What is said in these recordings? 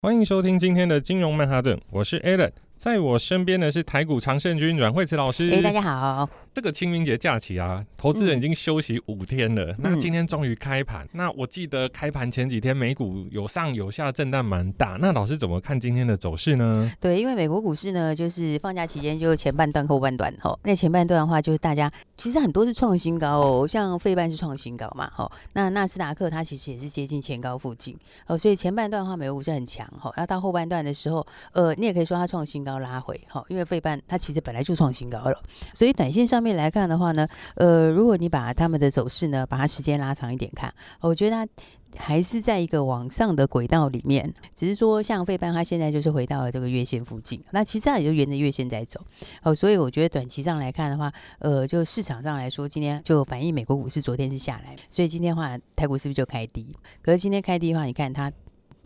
欢迎收听今天的金融曼哈顿，我是 Alan，在我身边的是台股常胜军阮惠慈老师。哎，大家好。这个清明节假期啊，投资人已经休息五天了。嗯、那今天终于开盘。嗯、那我记得开盘前几天美股有上有下，震荡蛮大。那老师怎么看今天的走势呢？对，因为美国股市呢，就是放假期间就前半段后半段哈。那前半段的话，就是大家其实很多是创新高哦，像费半是创新高嘛哈。那纳斯达克它其实也是接近前高附近哦，所以前半段的话美国股市很强哈。那到后半段的时候，呃，你也可以说它创新高要拉回哈，因为费半它其实本来就创新高了，所以短线上面。来看的话呢，呃，如果你把他们的走势呢，把它时间拉长一点看，我觉得它还是在一个往上的轨道里面，只是说像费半，它现在就是回到了这个月线附近，那其实它也就沿着月线在走，哦，所以我觉得短期上来看的话，呃，就市场上来说，今天就反映美国股市昨天是下来，所以今天的话台股是不是就开低？可是今天开低的话，你看它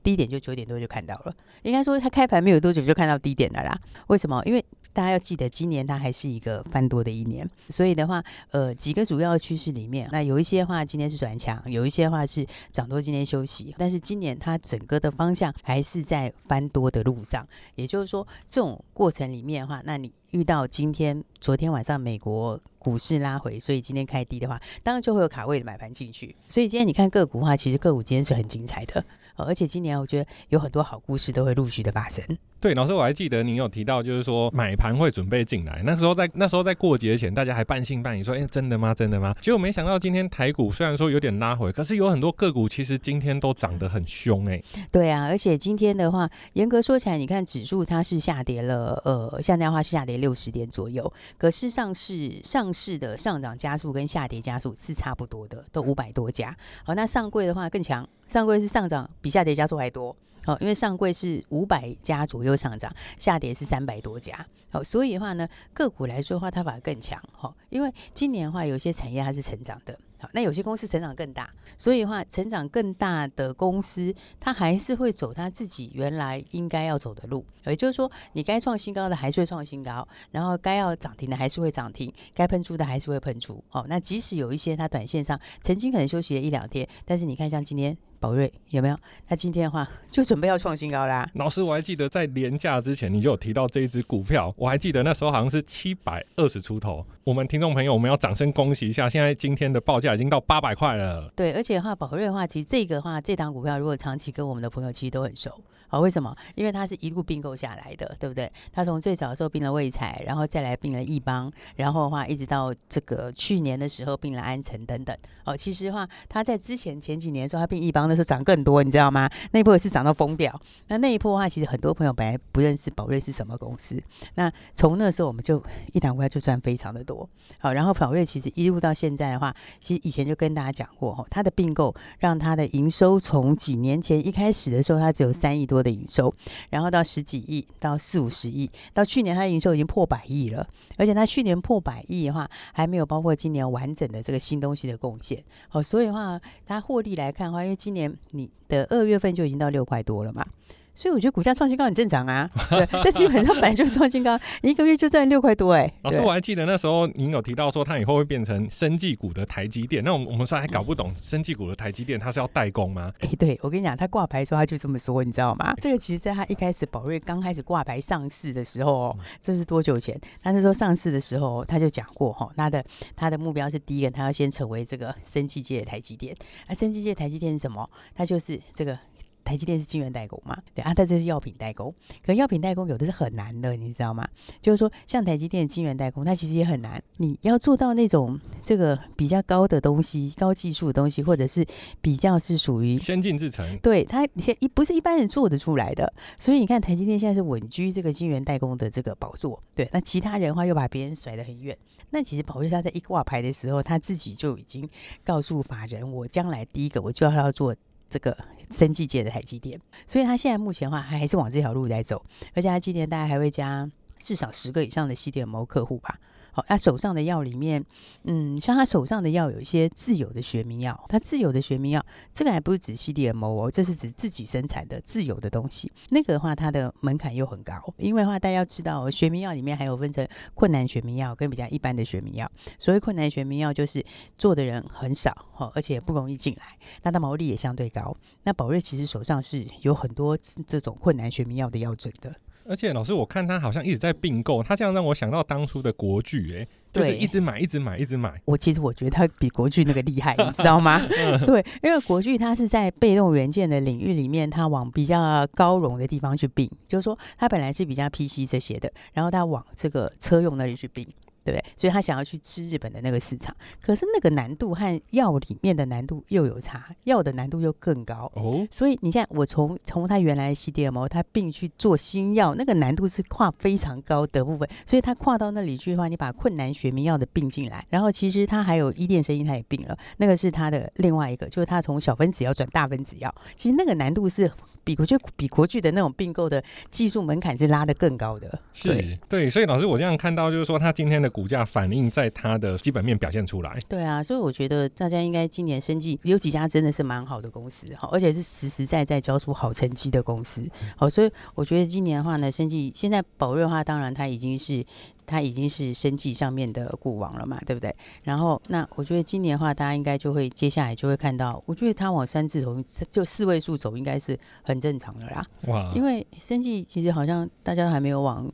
低点就九点多就看到了，应该说它开盘没有多久就看到低点了啦，为什么？因为大家要记得，今年它还是一个翻多的一年，所以的话，呃，几个主要趋势里面，那有一些话今天是转强，有一些话是涨多，今天休息。但是今年它整个的方向还是在翻多的路上，也就是说，这种过程里面的话，那你遇到今天、昨天晚上美国股市拉回，所以今天开低的话，当然就会有卡位的买盘进去。所以今天你看个股的话，其实个股今天是很精彩的，而且今年我觉得有很多好故事都会陆续的发生。对，老师，我还记得您有提到，就是说买盘会准备进来。那时候在那时候在过节前，大家还半信半疑说：“哎，真的吗？真的吗？”结果没想到今天台股虽然说有点拉回，可是有很多个股其实今天都涨得很凶哎。对啊，而且今天的话，严格说起来，你看指数它是下跌了，呃，现在的话是下跌六十点左右。可是上市上市的上涨加速跟下跌加速是差不多的，都五百多家。好，那上柜的话更强，上柜是上涨比下跌加速还多。好，因为上柜是五百家左右上涨，下跌是三百多家。好，所以的话呢，个股来说的话，它反而更强。哦，因为今年的话，有些产业它是成长的。好，那有些公司成长更大，所以的话，成长更大的公司，它还是会走它自己原来应该要走的路。也就是说，你该创新高的还是会创新高，然后该要涨停的还是会涨停，该喷出的还是会喷出。好，那即使有一些它短线上曾经可能休息了一两天，但是你看像今天。宝瑞有没有？那今天的话就准备要创新高啦。老师，我还记得在连假之前你就有提到这一只股票，我还记得那时候好像是七百二十出头。我们听众朋友，我们要掌声恭喜一下，现在今天的报价已经到八百块了。对，而且的话，宝瑞的话，其实这个的话，这档股票如果长期跟我们的朋友其实都很熟。好，为什么？因为它是一路并购下来的，对不对？它从最早的时候并了卫彩，然后再来并了亿邦，然后的话一直到这个去年的时候并了安诚等等。哦，其实的话，它在之前前几年的时候，它并亿邦的时候涨更多，你知道吗？那一波也是涨到疯掉。那那一波的话，其实很多朋友本来不认识宝瑞是什么公司。那从那时候我们就一档股票就赚非常的多。好，然后宝瑞其实一路到现在的话，其实以前就跟大家讲过，哦，它的并购让它的营收从几年前一开始的时候，它只有三亿多的营收，然后到十几亿，到四五十亿，到去年它的营收已经破百亿了。而且它去年破百亿的话，还没有包括今年完整的这个新东西的贡献。好，所以的话，它获利来看的话，因为今年你的二月份就已经到六块多了嘛。所以我觉得股价创新高很正常啊，对，这基本上本来就创新高，一个月就赚六块多哎。老师，我还记得那时候您有提到说，它以后会变成生技股的台积电。那我们我们说还搞不懂生技股的台积电，它是要代工吗？哎，对，我跟你讲，它挂牌的时候他就这么说，你知道吗？这个其实在它一开始宝瑞刚开始挂牌上市的时候，这是多久前？他那时候上市的时候他就讲过哈，他的他的目标是第一个，他要先成为这个生技界的台积电。啊，生技界台积电是什么？它就是这个。台积电是晶圆代工嘛？对啊，它这是药品代工。可药品代工有的是很难的，你知道吗？就是说，像台积电的晶圆代工，它其实也很难。你要做到那种这个比较高的东西、高技术的东西，或者是比较是属于先进制程，对它一不是一般人做得出来的。所以你看，台积电现在是稳居这个晶圆代工的这个宝座。对，那其他人的话又把别人甩得很远。那其实宝瑞他在一挂牌的时候，他自己就已经告诉法人，我将来第一个我就要要做。这个生技界的台积电，所以他现在目前的话还还是往这条路在走，而且他今年大概还会加至少十个以上的 CDMO 客户吧。好，他手上的药里面，嗯，像他手上的药有一些自有的学名药，他自有的学名药，这个还不是指 CDMO 哦，这是指自己生产的自有的东西。那个的话，它的门槛又很高，因为的话大家要知道，学名药里面还有分成困难学名药跟比较一般的学名药。所谓困难学名药，就是做的人很少，哈，而且不容易进来，那它毛利也相对高。那宝瑞其实手上是有很多这种困难学名药的药证的。而且老师，我看他好像一直在并购，他这样让我想到当初的国巨，哎，就是一直买，一直买，一直买。我其实我觉得他比国巨那个厉害，你知道吗？对，因为国巨它是在被动元件的领域里面，它往比较高容的地方去并，就是说它本来是比较 PC 这些的，然后它往这个车用那里去并。对不对？所以他想要去吃日本的那个市场，可是那个难度和药里面的难度又有差，药的难度又更高哦。所以你现在我从从他原来的 CDMO，他并去做新药，那个难度是跨非常高的部分。所以他跨到那里去的话，你把困难学名药的并进来，然后其实他还有伊甸生意，他也并了，那个是他的另外一个，就是他从小分子药转大分子药，其实那个难度是。比国巨比国巨的那种并购的技术门槛是拉得更高的，是对，所以老师我这样看到就是说，他今天的股价反映在他的基本面表现出来。对啊，所以我觉得大家应该今年生计有几家真的是蛮好的公司，好，而且是实实在在交出好成绩的公司，好，所以我觉得今年的话呢，生计现在宝瑞的话，当然它已经是。它已经是生技上面的股王了嘛，对不对？然后，那我觉得今年的话，大家应该就会接下来就会看到，我觉得它往三字头就四位数走，应该是很正常的啦。哇！因为生技其实好像大家都还没有往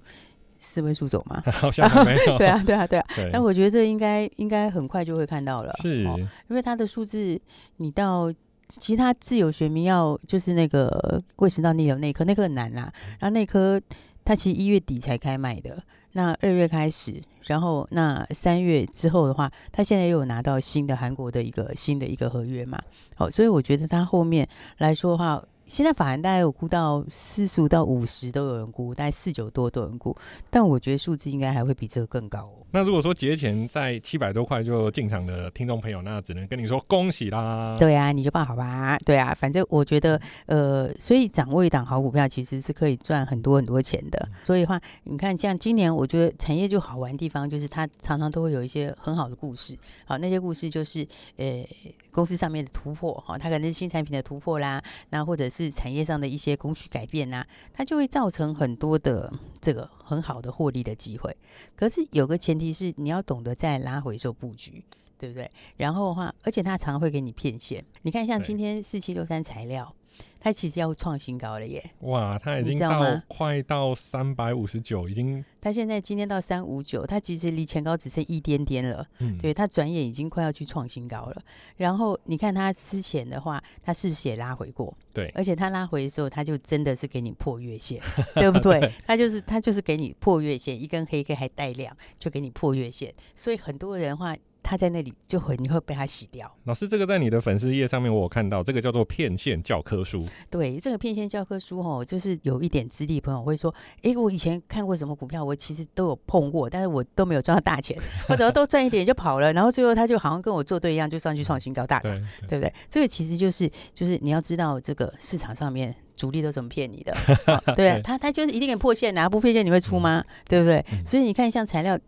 四位数走嘛，好像没有。对啊，对啊，对啊。但我觉得这应该应该很快就会看到了。是，哦因为它的数字，你到其他自由学名要，就是那个胃食道逆流内科，那颗很难啦。然后那科它其实一月底才开卖的。那二月开始，然后那三月之后的话，他现在又有拿到新的韩国的一个新的一个合约嘛？好，所以我觉得他后面来说的话。现在法人大概有估到四十五到五十都有人估，大概四九多都有人估，但我觉得数字应该还会比这个更高哦。那如果说节前在七百多块就进场的听众朋友，那只能跟你说恭喜啦。对啊，你就报好吧。对啊，反正我觉得呃，所以掌握一档好股票其实是可以赚很多很多钱的。所以的话，你看像今年，我觉得产业就好玩的地方就是它常常都会有一些很好的故事。好，那些故事就是呃公司上面的突破，哈，它可能是新产品的突破啦，那或者是。产业上的一些供需改变呐、啊，它就会造成很多的这个很好的获利的机会。可是有个前提是你要懂得在拉回收布局，对不对？然后的话，而且他常常会给你骗线。你看，像今天四七六三材料。它其实要创新高了耶！哇，它已经到快到三百五十九，已经。它现在今天到三五九，它其实离前高只剩一点点了。嗯，对，它转眼已经快要去创新高了。然后你看它之前的话，它是不是也拉回过？对，而且它拉回的时候，它就真的是给你破月线，对不对？它就是它就是给你破月线，一根黑 K 还带量，就给你破月线。所以很多人的话。他在那里就会，你会被他洗掉。老师，这个在你的粉丝页上面我有看到，这个叫做骗线教科书。对，这个骗线教科书哦，就是有一点资历朋友会说，哎，我以前看过什么股票，我其实都有碰过，但是我都没有赚到大钱，或者都赚一点就跑了，然后最后他就好像跟我做对一样，就上去创新高大涨，对，不对？这个其实就是就是你要知道这个市场上面主力都怎么骗你的，哦、对他他就是一定给你破线，哪不破线你会出吗？嗯、对不对？嗯、所以你看像材料。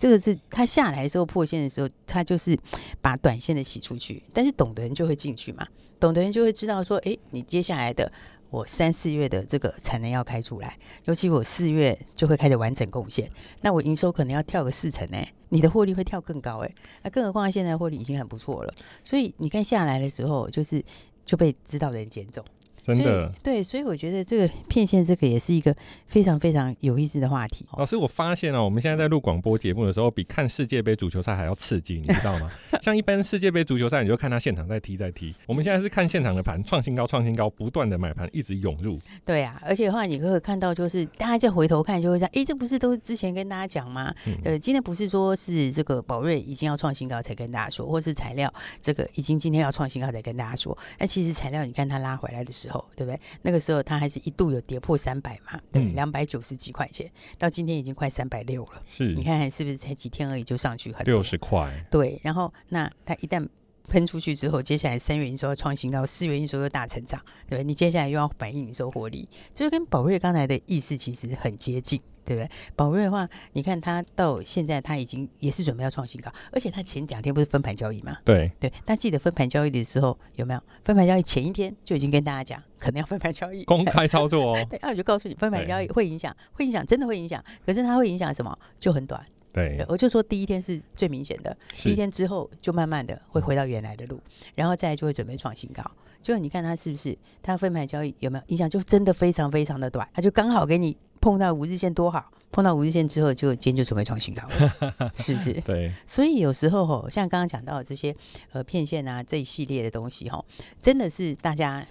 这个是它下来的时候破线的时候，它就是把短线的洗出去，但是懂的人就会进去嘛，懂的人就会知道说，哎，你接下来的我三四月的这个产能要开出来，尤其我四月就会开始完整贡献，那我营收可能要跳个四成呢，你的获利会跳更高哎，那更何况现在获利已经很不错了，所以你看下来的时候，就是就被知道的人捡走。真的对，所以我觉得这个 骗线这个也是一个非常非常有意思的话题。老师，我发现啊，我们现在在录广播节目的时候，比看世界杯足球赛还要刺激，你知道吗？像一般世界杯足球赛，你就看他现场在踢在踢，我们现在是看现场的盘创新高创新高，不断的买盘一直涌入。对啊，而且的话，你可以看到，就是大家再回头看，就会想，哎，这不是都是之前跟大家讲吗？嗯、呃，今天不是说是这个宝瑞已经要创新高才跟大家说，或是材料这个已经今天要创新高才跟大家说。那其实材料，你看它拉回来的时候，对不对？那个时候它还是一度有跌破三百嘛，对，两百九十几块钱，到今天已经快三百六了。是，你看看是不是才几天而已就上去很六十块？对，然后那它一旦喷出去之后，接下来三月营收要创新高，四月营收又大成长，对对？你接下来又要反映营收获利，就跟宝瑞刚才的意思其实很接近。对不对？宝瑞的话，你看他到现在，他已经也是准备要创新高，而且他前两天不是分盘交易嘛？对对，但记得分盘交易的时候有没有？分盘交易前一天就已经跟大家讲，可能要分盘交易，公开操作哦。对，那我就告诉你，分盘交易会影响，会影响，真的会影响。可是它会影响什么？就很短。对，我就说第一天是最明显的，第一天之后就慢慢的会回到原来的路，然后再来就会准备创新高。就你看它是不是？它分盘交易有没有影响？就真的非常非常的短，它就刚好给你碰到五日线多好。碰到五日线之后，就今天就准备创新高了，是不是？对。所以有时候吼，像刚刚讲到的这些呃骗线啊这一系列的东西吼，真的是大家，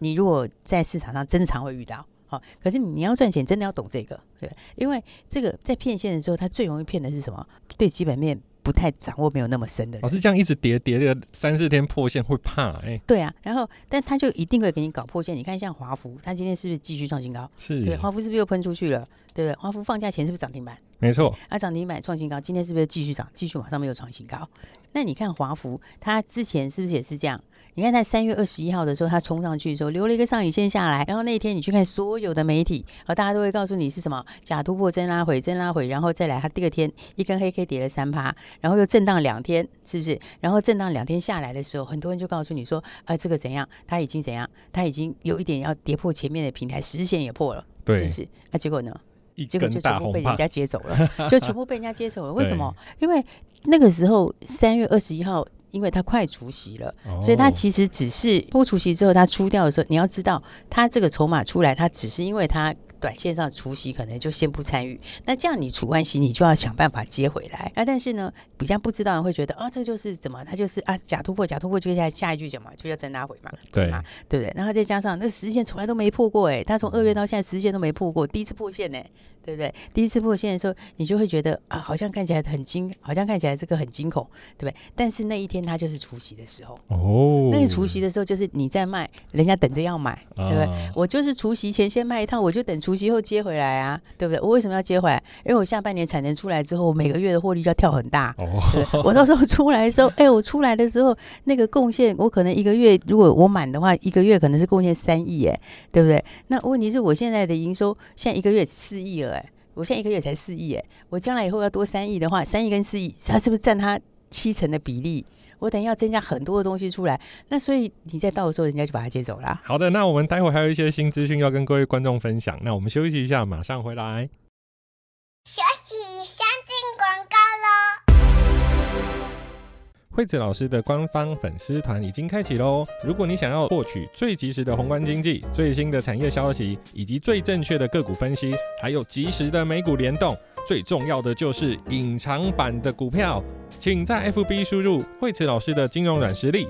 你如果在市场上经常会遇到，好，可是你要赚钱，真的要懂这个，对，因为这个在骗线的时候，它最容易骗的是什么？对基本面。不太掌握，没有那么深的。老师这样一直跌跌个三四天破线会怕哎、欸。对啊，然后但他就一定会给你搞破线。你看像华孚，他今天是不是继续创新高？是。对，华孚是不是又喷出去了？对不对？华孚放假前是不是涨停板？没错。啊，涨停板创新高，今天是不是继续涨？继续往上面又创新高？那你看华孚，它之前是不是也是这样？你看，在三月二十一号的时候，它冲上去的时候，留了一个上影线下来。然后那一天，你去看所有的媒体，和大家都会告诉你是什么假突破、真拉回、真拉回，然后再来，它第二天一根黑 K 跌了三趴，然后又震荡两天，是不是？然后震荡两天下来的时候，很多人就告诉你说，啊，这个怎样？它已经怎样？它已经有一点要跌破前面的平台，十线也破了，是不是？那、啊、结果呢？结果就全部被人家接走了，就全部被人家接走了。为什么？因为那个时候三月二十一号。因为它快除息了，所以它其实只是不除息之后它出掉的时候，你要知道它这个筹码出来，它只是因为它短线上除息可能就先不参与。那这样你除完息，你就要想办法接回来啊。但是呢，比较不知道人会觉得啊，这个就是怎么，他就是啊假突破，假突破，接下来下一句什么就要再拉回嘛，对吗？对不对？然后再加上那个十线从来都没破过哎，他从二月到现在十线都没破过，第一次破线呢。对不对？第一次破线的时候，你就会觉得啊，好像看起来很惊，好像看起来这个很惊恐，对不对？但是那一天它就是除夕的时候哦。那你除夕的时候，就是你在卖，人家等着要买，对不对？啊、我就是除夕前先卖一趟，我就等除夕后接回来啊，对不对？我为什么要接回来？因为我下半年产能出来之后，我每个月的获利就要跳很大。哦，我到时候出来的时候，哎，我出来的时候那个贡献，我可能一个月如果我满的话，一个月可能是贡献三亿，哎，对不对？那问题是我现在的营收现在一个月四亿了。哎，我现在一个月才四亿，哎，我将来以后要多三亿的话，三亿跟四亿，它是不是占它七成的比例？我等下要增加很多的东西出来，那所以你在到的时候，人家就把它接走了。好的，那我们待会还有一些新资讯要跟各位观众分享，那我们休息一下，马上回来。休息，惠子老师的官方粉丝团已经开启喽！如果你想要获取最及时的宏观经济、最新的产业消息，以及最正确的个股分析，还有及时的美股联动，最重要的就是隐藏版的股票，请在 FB 输入惠子老师的金融软实力，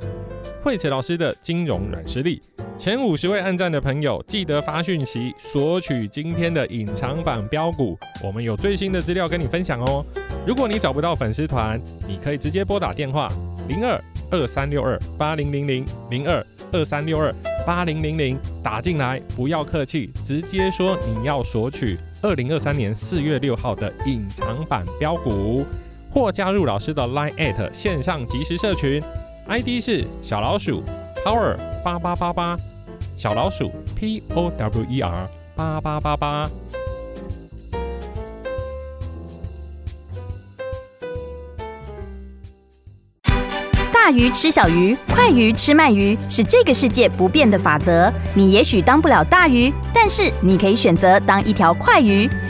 惠子老师的金融软实力。前五十位按赞的朋友，记得发讯息索取今天的隐藏版标股，我们有最新的资料跟你分享哦。如果你找不到粉丝团，你可以直接拨打电话零二二三六二八零零零零二二三六二八零零零打进来，不要客气，直接说你要索取二零二三年四月六号的隐藏版标股，或加入老师的 Line at 线上即时社群，ID 是小老鼠 Power 八八八八。小老鼠 P O W E R 八八八八。大鱼吃小鱼，快鱼吃慢鱼，是这个世界不变的法则。你也许当不了大鱼，但是你可以选择当一条快鱼。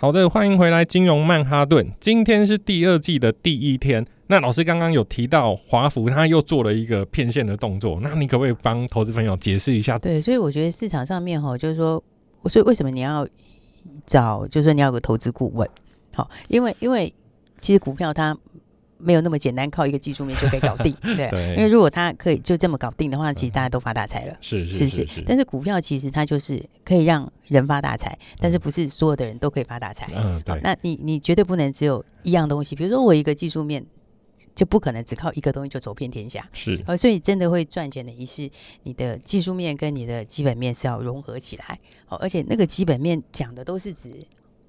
好的，欢迎回来，金融曼哈顿。今天是第二季的第一天。那老师刚刚有提到华福，他又做了一个骗线的动作。那你可不可以帮投资朋友解释一下？对，所以我觉得市场上面哈，就是说，所以为什么你要找，就是说你要有个投资顾问？好，因为因为其实股票它。没有那么简单，靠一个技术面就可以搞定，对。对，因为如果他可以就这么搞定的话，其实大家都发大财了，是是是不是？但是股票其实它就是可以让人发大财，但是不是所有的人都可以发大财。嗯，对。那你你绝对不能只有一样东西，比如说我一个技术面，就不可能只靠一个东西就走遍天下。是。呃，所以真的会赚钱的，一是你的技术面跟你的基本面是要融合起来。哦，而且那个基本面讲的都是指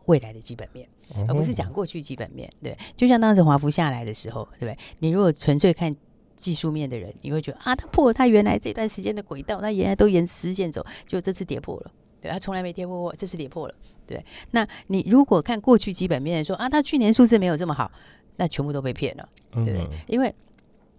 未来的基本面。而不是讲过去基本面，对，就像当时华孚下来的时候，对不对？你如果纯粹看技术面的人，你会觉得啊，它破了它原来这段时间的轨道，那原来都沿实线走，就这次跌破了，对，它从来没跌破过，这次跌破了，对。那你如果看过去基本面说啊，它去年数字没有这么好，那全部都被骗了，对不对？嗯、因为。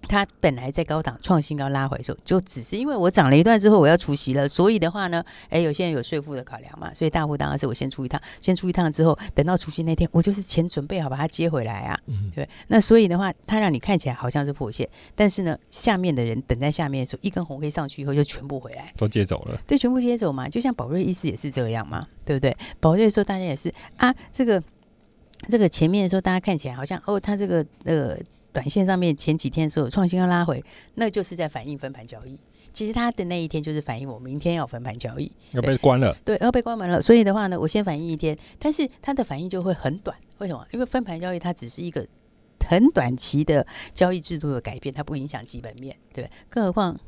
它本来在高档创新高拉回的时候，就只是因为我涨了一段之后我要除息了，所以的话呢，哎，有些人有税负的考量嘛，所以大户当然是我先出一趟，先出一趟之后，等到除夕那天，我就是钱准备好把它接回来啊，嗯、对。那所以的话，它让你看起来好像是破线，但是呢，下面的人等在下面的时候，一根红黑上去以后就全部回来，都接走了，对，全部接走嘛，就像宝瑞意思也是这样嘛，对不对？宝瑞说大家也是啊，这个这个前面的时候大家看起来好像哦，它这个呃。短线上面前几天的时候创新要拉回，那就是在反映分盘交易。其实它的那一天就是反映我明天要分盘交易，要被关了。对，要被关门了。所以的话呢，我先反映一天，但是它的反应就会很短。为什么？因为分盘交易它只是一个很短期的交易制度的改变，它不影响基本面，对。更何况。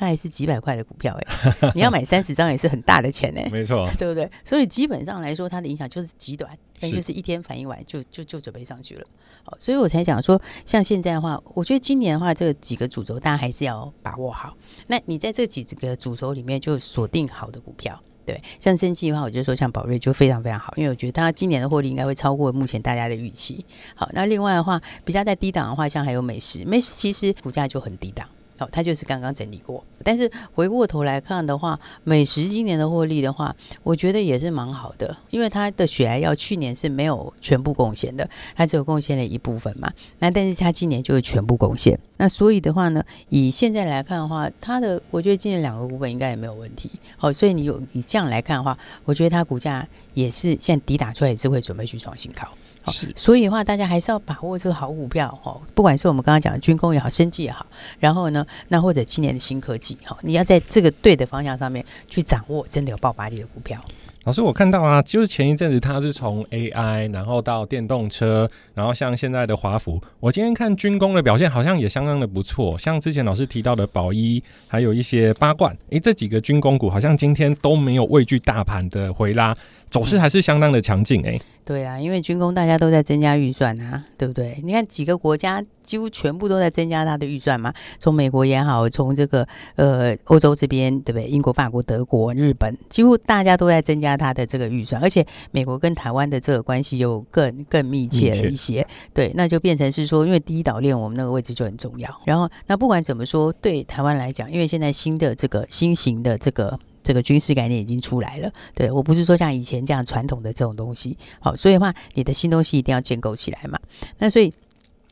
它还是几百块的股票哎、欸，你要买三十张也是很大的钱哎、欸，没错，对不对？所以基本上来说，它的影响就是极短，那就是一天反应完就就就准备上去了。好，所以我才讲说，像现在的话，我觉得今年的话，这几个主轴大家还是要把握好。那你在这几个主轴里面就锁定好的股票，对，像生气的话，我就说像宝瑞就非常非常好，因为我觉得它今年的获利应该会超过目前大家的预期。好，那另外的话，比较在低档的话，像还有美食，美食其实股价就很低档。哦，它就是刚刚整理过，但是回过头来看的话，美食今年的获利的话，我觉得也是蛮好的，因为它的血癌药去年是没有全部贡献的，它只有贡献了一部分嘛。那但是它今年就是全部贡献，那所以的话呢，以现在来看的话，它的我觉得今年两个部分应该也没有问题。好，所以你有以这样来看的话，我觉得它股价也是现在底打出来也是会准备去创新高。好，所以的话，大家还是要把握这个好股票哦。不管是我们刚刚讲的军工也好，生技也好，然后呢，那或者今年的新科技，哈，你要在这个对的方向上面去掌握，真的有爆发力的股票。老师，我看到啊，就是前一阵子它是从 AI，然后到电动车，然后像现在的华孚，我今天看军工的表现好像也相当的不错。像之前老师提到的宝一，还有一些八冠，诶，这几个军工股好像今天都没有畏惧大盘的回拉，走势还是相当的强劲哎。对啊，因为军工大家都在增加预算啊，对不对？你看几个国家几乎全部都在增加它的预算嘛，从美国也好，从这个呃欧洲这边，对不对？英国、法国、德国、日本，几乎大家都在增加它的这个预算，而且美国跟台湾的这个关系又更更密切了一些。对，那就变成是说，因为第一岛链我们那个位置就很重要。然后，那不管怎么说，对台湾来讲，因为现在新的这个新型的这个。这个军事概念已经出来了，对，我不是说像以前这样传统的这种东西，好，所以的话，你的新东西一定要建构起来嘛。那所以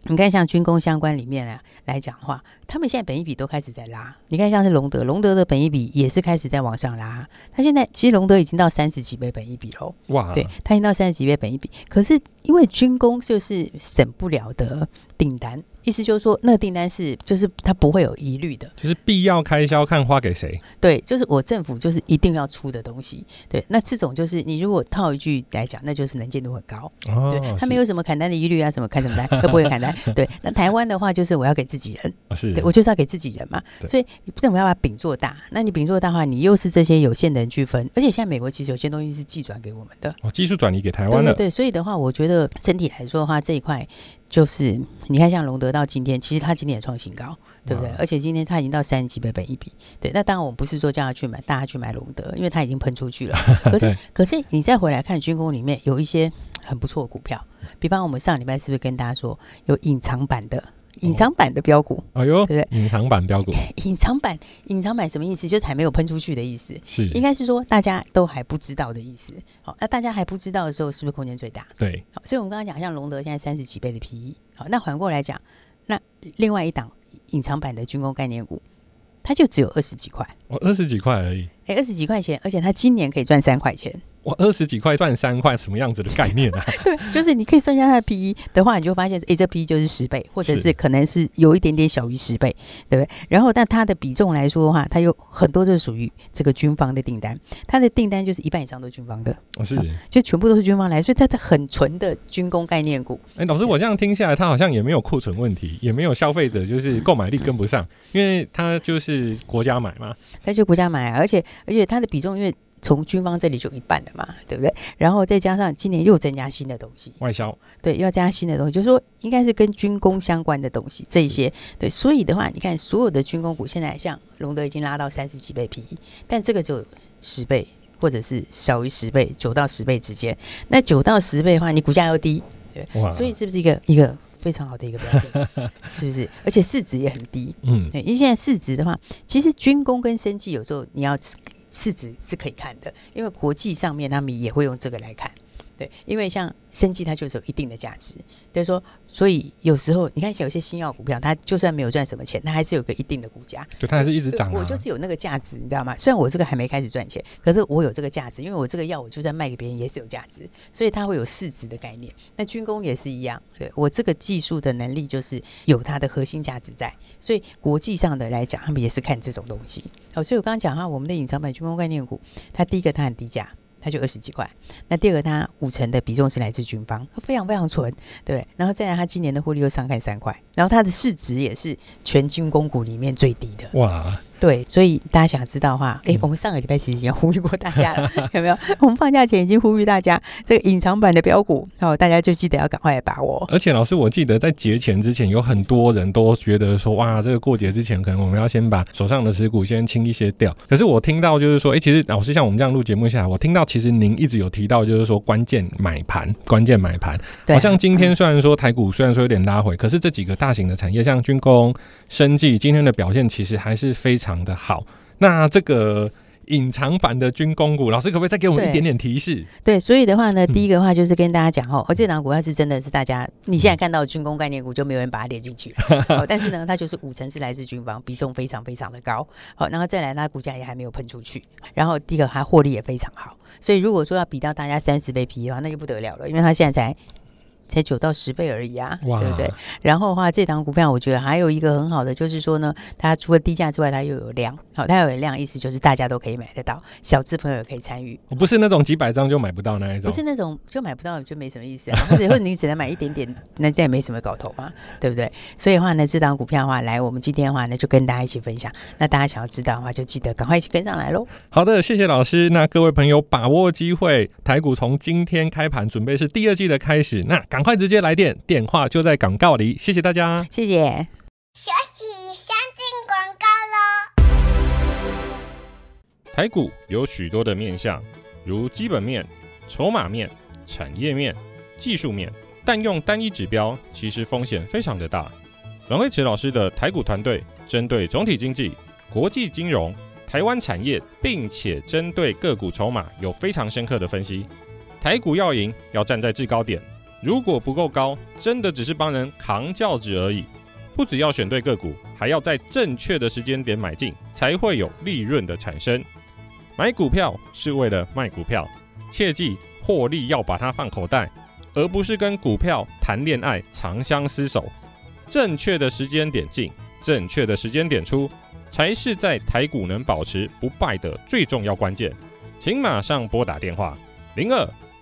你看，像军工相关里面啊来讲的话，他们现在本一比都开始在拉。你看，像是龙德，龙德的本一比也是开始在往上拉。他现在其实龙德已经到三十几倍本一比喽，哇，对，他已经到三十几倍本一比。可是因为军工就是省不了的订单。意思就是说，那个订单是就是他不会有疑虑的，就是必要开销看花给谁。对，就是我政府就是一定要出的东西。对，那这种就是你如果套一句来讲，那就是能见度很高。哦，对，他没有什么砍单的疑虑啊，什么砍什么单 都不会砍单。对，那台湾的话就是我要给自己人，是对我就是要给自己人嘛。所以政府要把饼做大，那你饼做大的话，你又是这些有限的人去分，而且现在美国其实有些东西是寄转给我们的哦，技术转移给台湾的。对，所以的话，我觉得整体来说的话，这一块。就是你看，像隆德到今天，其实它今天也创新高，对不对？而且今天它已经到三十几倍本一比，对。那当然，我不是说叫他去买，大家去买隆德，因为它已经喷出去了。可是，可是你再回来看军工里面有一些很不错的股票，比方我们上礼拜是不是跟大家说有隐藏版的？隐藏版的标股，哎呦，对不对？隐藏版标股，隐藏版，隐藏版什么意思？就是还没有喷出去的意思，是应该是说大家都还不知道的意思。好，那大家还不知道的时候，是不是空间最大？对，好，所以我们刚刚讲，像龙德现在三十几倍的 PE，好，那反过来讲，那另外一档隐藏版的军工概念股，它就只有二十几块，哦，二十几块而已，哎，二十几块钱，而且它今年可以赚三块钱。哇，二十几块赚三块，什么样子的概念啊？对，就是你可以算一下它的 P E 的话，你就发现，哎，这 P E 就是十倍，或者是可能是有一点点小于十倍，对不对？然后，但它的比重来说的话，它有很多都是属于这个军方的订单，它的订单就是一半以上都是军方的，哦，是，就全部都是军方来，所以它是很纯的军工概念股。哎，老师，我这样听下来，它好像也没有库存问题，也没有消费者就是购买力跟不上，因为它就是国家买嘛，它就国家买，而且而且它的比重因为。从军方这里就一半了嘛，对不对？然后再加上今年又增加新的东西，外销，对，又要加新的东西，就是说应该是跟军工相关的东西，这一些，对，所以的话，你看所有的军工股现在像龙德已经拉到三十几倍 PE，但这个就十倍或者是小于十倍，九到十倍之间。那九到十倍的话，你股价又低，对，哇所以是不是一个一个非常好的一个 标准？是不是？而且市值也很低，嗯，对，因为现在市值的话，其实军工跟生技有时候你要。市值是可以看的，因为国际上面他们也会用这个来看，对，因为像生技它就是有一定的价值，就是说，所以有时候你看有些新药股票，它就算没有赚什么钱，它还是有个一定的股价，对，它还是一直涨啊。我就是有那个价值，你知道吗？虽然我这个还没开始赚钱，可是我有这个价值，因为我这个药我就算卖给别人也是有价值，所以它会有市值的概念。那军工也是一样，对，我这个技术的能力就是有它的核心价值在，所以国际上的来讲，他们也是看这种东西。好，所以我刚刚讲哈，我们的隐藏版军工概念股，它第一个它很低价。它就二十几块，那第二个它五成的比重是来自军方，非常非常纯，对。然后再来，它今年的获利又上看三块，然后它的市值也是全军工股里面最低的。哇！对，所以大家想知道的话，哎，我们上个礼拜其实已经呼吁过大家了，有没有？我们放假前已经呼吁大家，这个隐藏版的标股，哦，大家就记得要赶快来把握。而且老师，我记得在节前之前，有很多人都觉得说，哇，这个过节之前，可能我们要先把手上的持股先清一些掉。可是我听到就是说，哎，其实老师像我们这样录节目下来，我听到其实您一直有提到，就是说关键买盘，关键买盘。对好像今天虽然说台股虽然说有点拉回，可是这几个大型的产业，像军工、生技，今天的表现其实还是非常的好。那这个隐藏版的军工股，老师可不可以再给我们一点点提示？对，对，所以的话呢，第一个的话就是跟大家讲哦，而这档股票是真的是大家你现在看到的军工概念股就没有人把它列进去了，哦，但是呢，它就是五成是来自军方，比重非常非常的高。好，然后再来，它股价也还没有喷出去，然后第一个它获利也非常好，所以如果说要比到大家三十倍 P 的话，那就不得了了，因为它现在才才九到十倍而已啊，对不对？然后的话，这档股票我觉得还有一个很好的，就是说呢，它除了低价之外，它又有量。好，它有量，意思就是大家都可以买得到，小资朋友也可以参与。我不是那种几百张就买不到那一种，不是那种就买不到，就没什么意思啊。或者或者你只能买一点点，那这也没什么搞头嘛，对不对？所以的话呢，这档股票的话，来，我们今天的话呢，就跟大家一起分享。那大家想要知道的话，就记得赶快一起跟上来喽。好的，谢谢老师。那各位朋友把握机会，台股从今天开盘准备是第二季的开始，那赶快直接来电，电话就在广告里。谢谢大家，谢谢。休息，先进广告喽。台股有许多的面向，如基本面、筹码面、产业面、技术面，但用单一指标其实风险非常的大。阮慧慈老师的台股团队针对总体经济、国际金融、台湾产业，并且针对个股筹码有非常深刻的分析。台股要赢，要站在制高点。如果不够高，真的只是帮人扛轿子而已。不只要选对个股，还要在正确的时间点买进，才会有利润的产生。买股票是为了卖股票，切记获利要把它放口袋，而不是跟股票谈恋爱、长相厮守。正确的时间点进，正确的时间点出，才是在台股能保持不败的最重要关键。请马上拨打电话零二